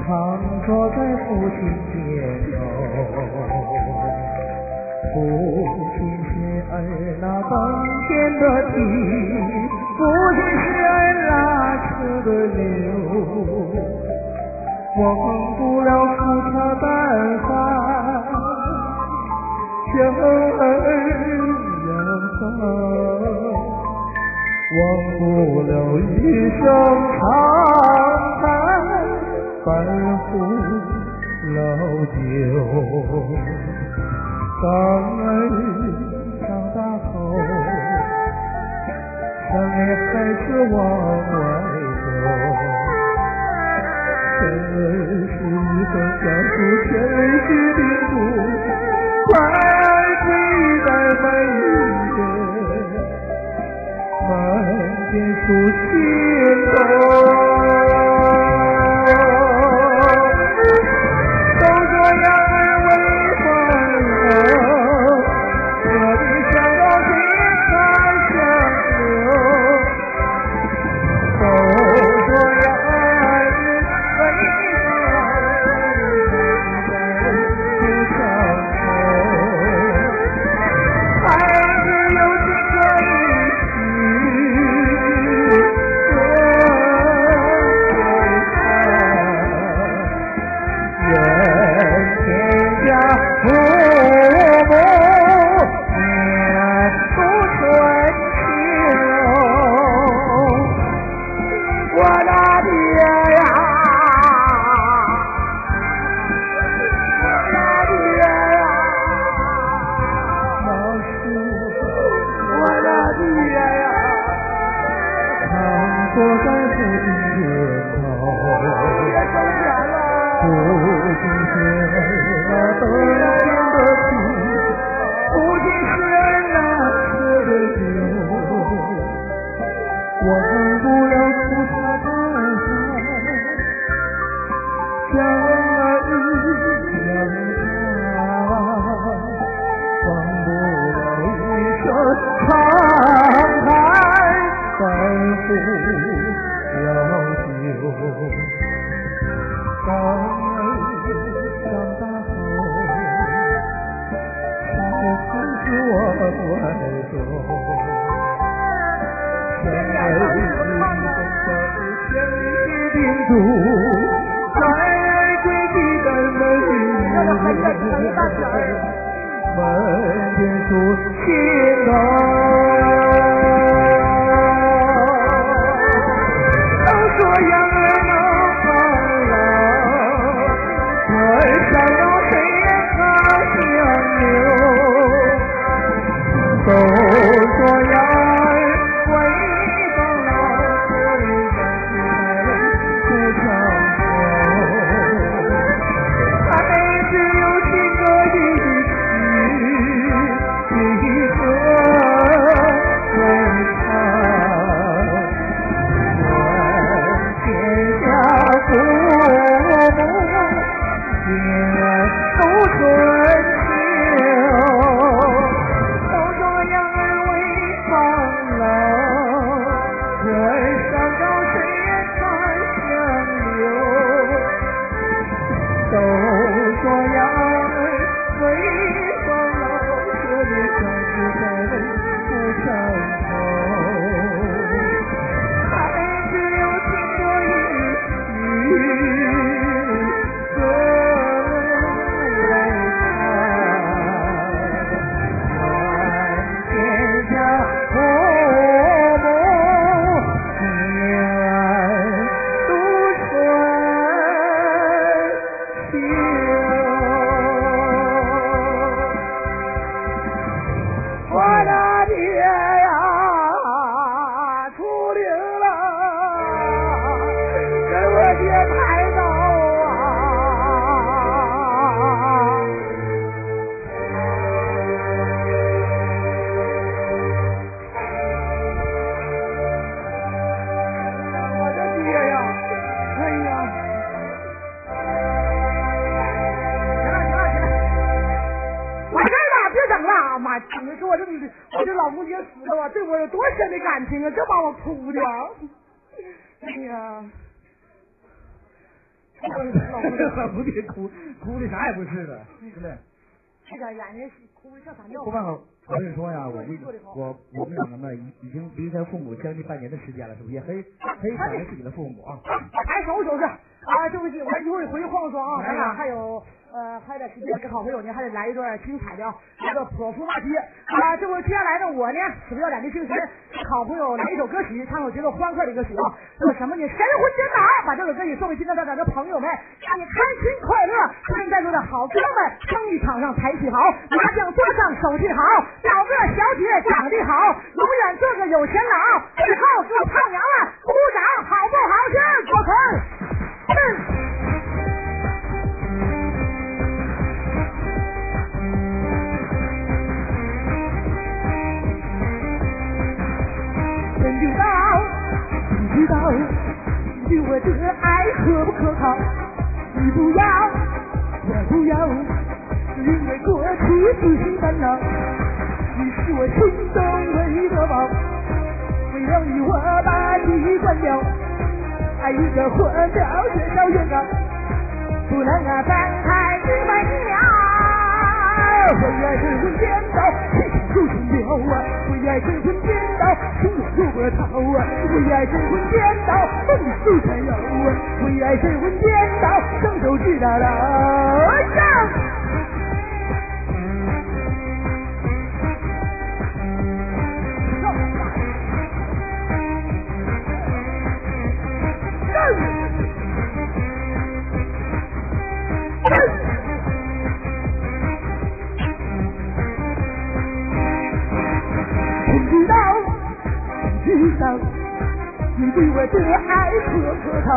常坐在父亲肩头，父亲是儿那登天的地，父亲是拉车的牛，我忘不了父他办法，生儿养他，忘不了一声长叹，半壶老酒，当儿长大后。想你还是往外是一份家书千里去叮嘱，快归在每一天，满天数心这老姑亲死了啊对我有多深的感情啊这把我哭的。哎呀 (laughs) 老 (laughs) 老姑亲哭哭的啥也不是了是不是这眼睛哭的像啥尿裤子我跟你说呀我们我我们两个呢已已经离开父母将近半年的时间了是不是？也可以可以想着自己的父母啊。来收拾收拾啊对不起我一会儿回去晃个妆啊。咱俩还有呃还得时间给好朋友呢还得来一段精彩的啊这个泼妇骂街啊这不接下来呢我呢死不要脸的精神好朋友来一首歌曲唱首节奏欢快的歌曲啊。那么什么呢？神魂颠倒把这首歌曲送给新的在场的朋友们祝你开心快乐祝愿在座的好哥们生意场上财气好麻将桌上手气好找个小姐长得好永远做个有钱佬最后给我唱娘们鼓掌好不好？听我看嗯。知道，真知道，对我的爱可不可靠，你不要，我不要，宁愿过去自己烦恼，你是我心中唯一的宝，为了你，我把你关掉。一个火苗越烧越高不能啊张开翅膀一秒为爱神魂颠倒气场如春流啊为爱神魂颠倒心如波涛啊为爱神魂颠倒梦如山摇啊为爱神魂颠倒双手至大牢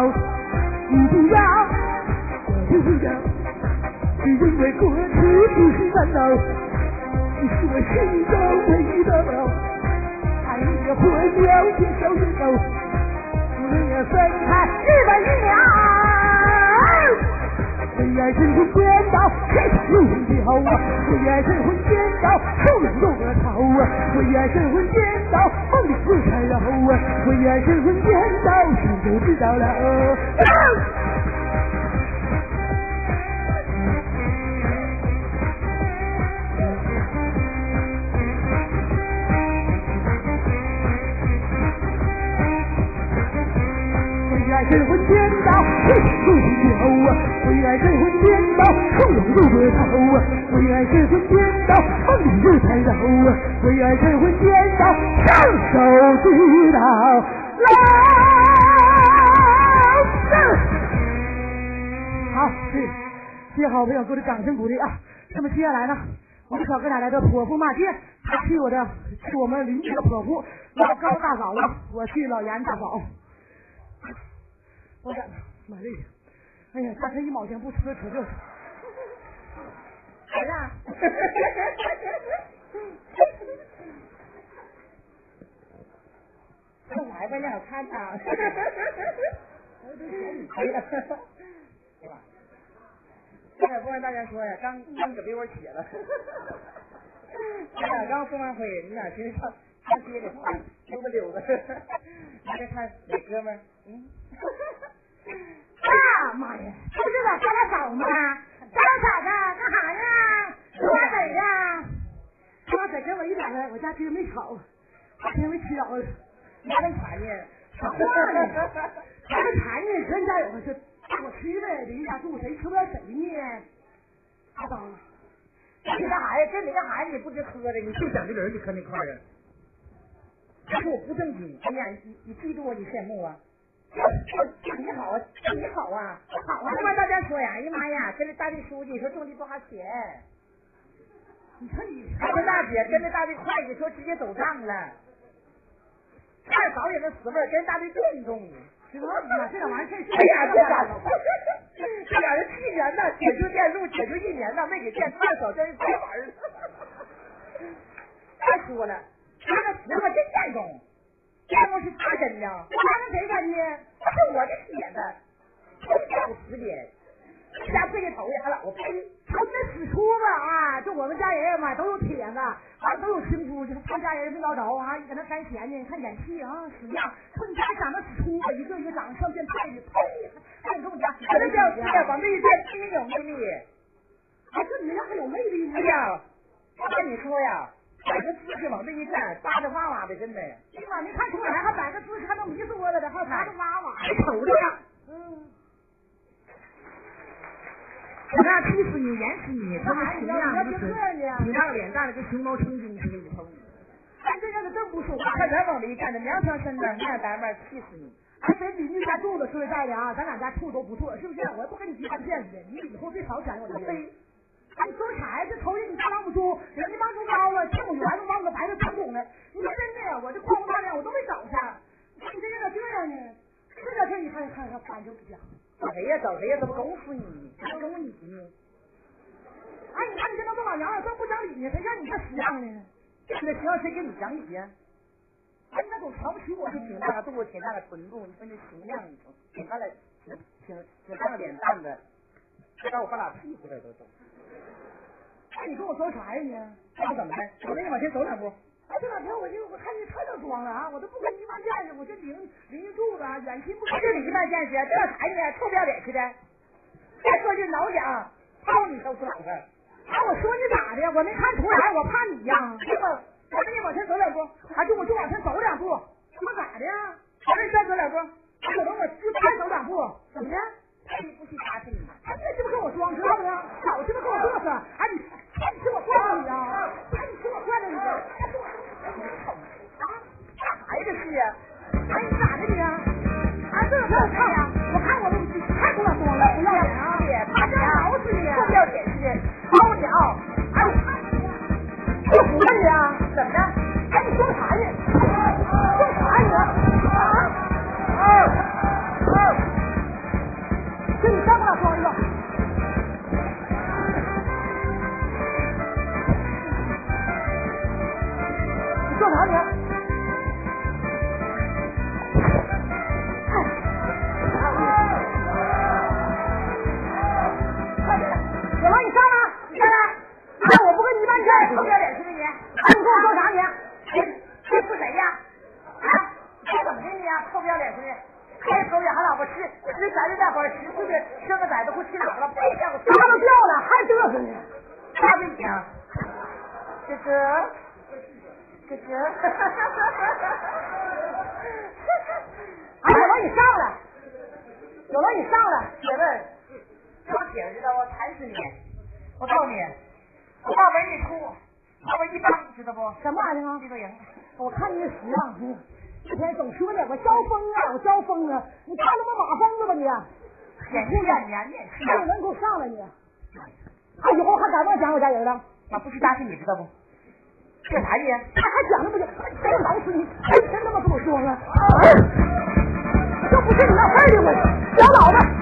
你不要我不要只因为过去不是烦恼你是我心中唯一的宝爱你的火苗越烧越高我们要分开日本一秒为爱神魂颠倒天下路很好啊为爱神魂颠倒不能够为爱神魂颠倒，梦里不缠绕！为爱神魂颠倒，心就知道了。爱神魂颠倒，天下有魂的好啊！为爱神魂颠倒，手中有个桃啊！为爱神魂颠倒，梦里又缠绕啊！为爱神魂颠倒，双手知道了。好，谢谢好朋友给我的掌声鼓励啊！那么接下来呢，我们小哥俩来到泼妇骂街，他去我的去我们邻居的泼妇，老高大。嫂子，我去老严大。嫂。我感妈累。哎呀，他这一毛钱不出来，扯这。儿啊！来吧，让我看看。哎呀，现在不跟大家说呀，刚刚搁被窝起了。咱俩刚送完灰，你俩寻思上上街里溜达溜达。(laughs) 你再看哪哥们儿？嗯。啊妈呀！这不是我家大嫂吗？大嫂子干啥呢？瓜子呀！瓜子给我一点来，我家今儿没炒，今儿没吃着了。你还能馋呢？啥话呢？还能馋呢？人家有的是，我吃呗，邻家住谁吃不了谁呢？阿当，你干啥呀？跟你干啥呀？你不知喝的，你就想这人，你搁那块儿啊？说我不正经，哎呀，你你嫉妒我，你羡慕啊？你好啊，你好啊，好啊！他妈大家说呀，哎呀妈呀，跟着大队书记说种地多少钱？你看你，他跟大姐跟着大队会计说直接走账了。二嫂也那死味儿，跟大队电动。行了，这俩玩意儿真是。哎呀，这俩，这俩人去年呐，解决电路解决一年呐，没给电，二嫂真是白玩儿了。再说了，他那石头真电动。电工是他真的，我拿跟谁干呢？那是我的铁子，不十年，家跪下头呀，俺老婆呸！他那死出子啊，就我们家人嘛，都有铁子，完都有亲姑，就是他家人没捞着啊，搁那干闲呢，你看演戏啊，死样。说你家长得死出子，一个一个长得像变态的，呸！那你跟我家，那叫爹，往那一站，真有魅力。哎，这你家还有魅力呢？哎呀，我跟你说呀。摆个姿势往这一站，搭着哇哇的，真的。哎呀妈，没看出来，还摆个姿势，还能迷死我了的，还搭着哇哇，瞅着呀。嗯。我那气死你，严死你！他们挺样子，挺大个脸蛋的，跟熊猫成精似的，一头。哎，这样子真不说话。看咱往这一站的，娘娘身子，那样单面，气死你！哎，咱邻居家住的说实在的啊，咱俩家处都不错，是不是？我不跟你提半片子，你以后别吵起来，我就飞。你说啥呀？这头一你大老母猪，人家往猪高了，这我圆子往个白的传统的。你说真的，我这哐哐大亮，我都没找去。你这人咋这样呢？这两天你还还还翻就不讲？找谁呀？找谁呀？怎么拱死你？还拱你呢？哎，你看你这都老娘了，这不讲理呢？谁让你这死样呢？那行，谁跟你讲理呀？哎，那都瞧不起我，这挺大个肚子，挺大个臀部，你说那形象，挺大个，挺挺挺大个脸蛋子，这让我把俩屁股来都都。哎，你跟我说啥呀你？那怎么的？我给你往前走两步。哎，这两天我就我看你太能装了啊！我都不跟你一般见识，我这邻邻居住的，远亲不。我这一般见识，这啥呢？臭不要脸似的！再说句老讲，操你臭死老子！哎，我说你咋的？我没看出来，我怕你呀。是吧？我给你往前走两步，啊，就我就往前走两步，怎么咋的呀？我给你再走两步，可能我就再走两步，怎么的？呸！不许打死你！哎，别鸡巴跟我装，知道不？少鸡巴跟我嘚瑟！哎你。哎，你听我惯着你啊！哎，你听我惯着你！啊，干啥呀这是？哎，你咋的你？啊，这这看呀！我看我都太不敢装了，不要脸啊！他这咬死你！臭不要脸似的，操你啊！哎，我服了你啊！怎么的？哎，你装啥呢？哎，你跟我说啥你？这说谁呀？啊，这怎么的你啊？臭不要脸似的！开头也还老婆吃，吃咱这大伙儿十四个生个崽子不吃哪个了？别叫我啥都掉了，还嘚瑟呢？啥问题啊？哥哥，哥哥，哎，有了你上来，有了你上来，姐妹儿，这我姐知道我馋死你！我告诉你，我把文一出，把我一帮，知道不？什么玩意儿啊？这个赢。我看你那死样，你一天总说呢，我招风啊，我招风啊！你看他妈马疯子吧你！眼睛眼眼眼你能给我上来你？他以后还敢不敢讲我家人了？那不是家事，你知道不？这啥意？他还讲那么久，真老死你！天天他妈跟我说呢，这不是你那事儿的我小老子！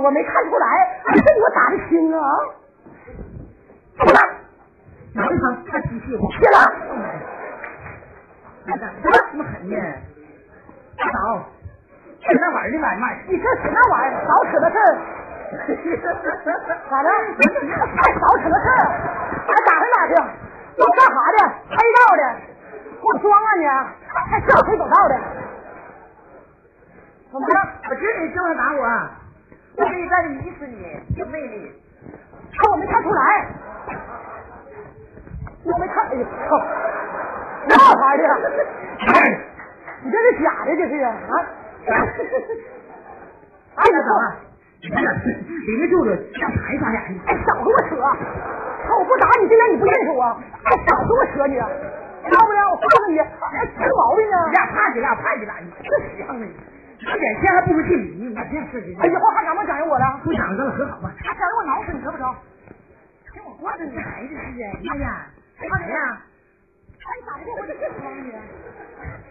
我没看出来，你，这你我打的轻啊！怎么了？哪一方看机器不？谢了。怎么这么狠呢？大嫂，这那玩意儿的买卖，你这扯那玩意儿，少扯那事儿。(laughs) 咋的？还少扯那事儿？还打听打听，都干啥的？黑道的，给我装啊你！还是黑走道的？怎么了？我知你正要打我，我可以带你迷死你，有魅力。可我没看出来，我没看，哎呀，操！那玩意儿，你这是假的，这是啊？哎，你怎么？里面住着像财啥眼？哎，少跟我扯！看我不打你，今天你不认识我，哎，少跟我扯你！要不然我告诉你，还出毛病呢！俩，怕你俩，怕你这死样的！有点钱还不如进你，你这事情。哎，以后还敢不敢讲究我了？不讲究了，和好吧？还讲究我挠死你，得不着？听我说，这你孩子是啊！哎呀，干什么呀？哎，你打不过我，这这装你！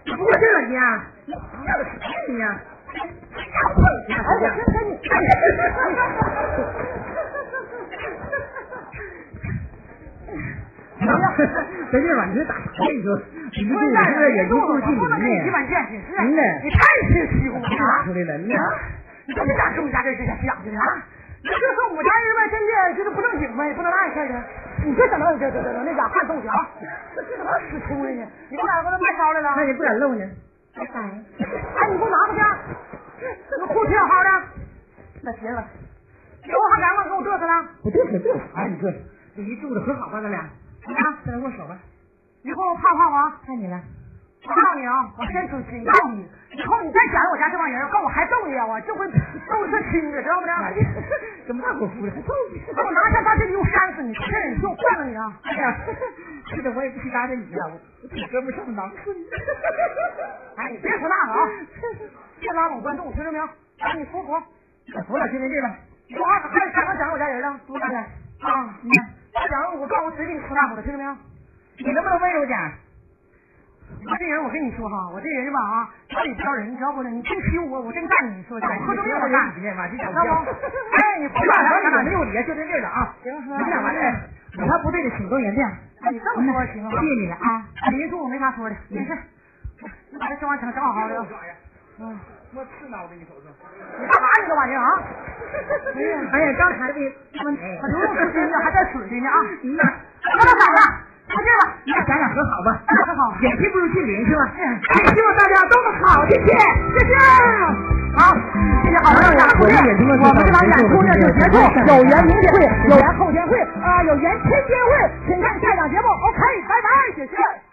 你不过这你呀？你要的是骗你呀？哎，我真跟你。怎么样？在这晚上打啥？你说，你这这个眼睛不进里面。一板见识，是。你太吃虚乎了。拿出来了，你你这是咋跟我家这是想的啊？你这说我家人呗，真的就是不正经呗，不能那事儿的。你这怎么这这这那家汉东家，这怎么使出来呢？你不哪给我卖烧来了？那你不敢露呢？拜拜。哎，你给我拿回去。那裤挺好的。那行了。以后还敢不敢跟我嘚瑟了？我嘚瑟嘚瑟哎？你这这一住着和好吧，咱俩。啊，再来握手吧。以后怕不怕我？看你了。我告诉你啊，我先警警告你，以后你再想我家这帮人，告我还揍你啊，我这回都是亲的，知道不知道？(laughs) 怎么大伙夫了，还揍你？我拿下大这里又扇死你，这人就惯了你啊！哎呀，是的，我也不去搭着你了，我我挺哥们上你。(laughs) 哎，你别说那个啊，(laughs) 别拉拢观众，听着没有？让你服服，我服了，就这地方。你说还还想不讲我家人了？多大点？啊，你讲我告我嘴给你吃大伙的，听着没有？你能不能温柔点？我这人，我跟你说哈，我这人吧啊，家里挑人，你知道不呢？你真欺负我，我真干你，说的。喝中药我干，你妈这知道不？哎，你不干咱俩没有理，就这地儿了啊。行，你俩完了，有啥不对的，请多原谅。你这么说行？谢谢你了啊！别说我没啥说的，没事。你把这生完整整好好的。嗯，我刺挠的你瞅瞅。你干嘛你这玩意儿啊？(laughs) 哎呀，刚才的他们他流动时间呢，还在水的呢啊！嗯呐，不能打了，看这吧。那咱俩和好吧？和好。眼亲不如近邻是吧？希望大家都能好，谢谢，谢谢。好，谢谢好朋友们，我们这场演出呢就结束，有缘明天会，有缘后天会，啊，有缘天天会，请看下场节目。OK，拜拜，谢谢。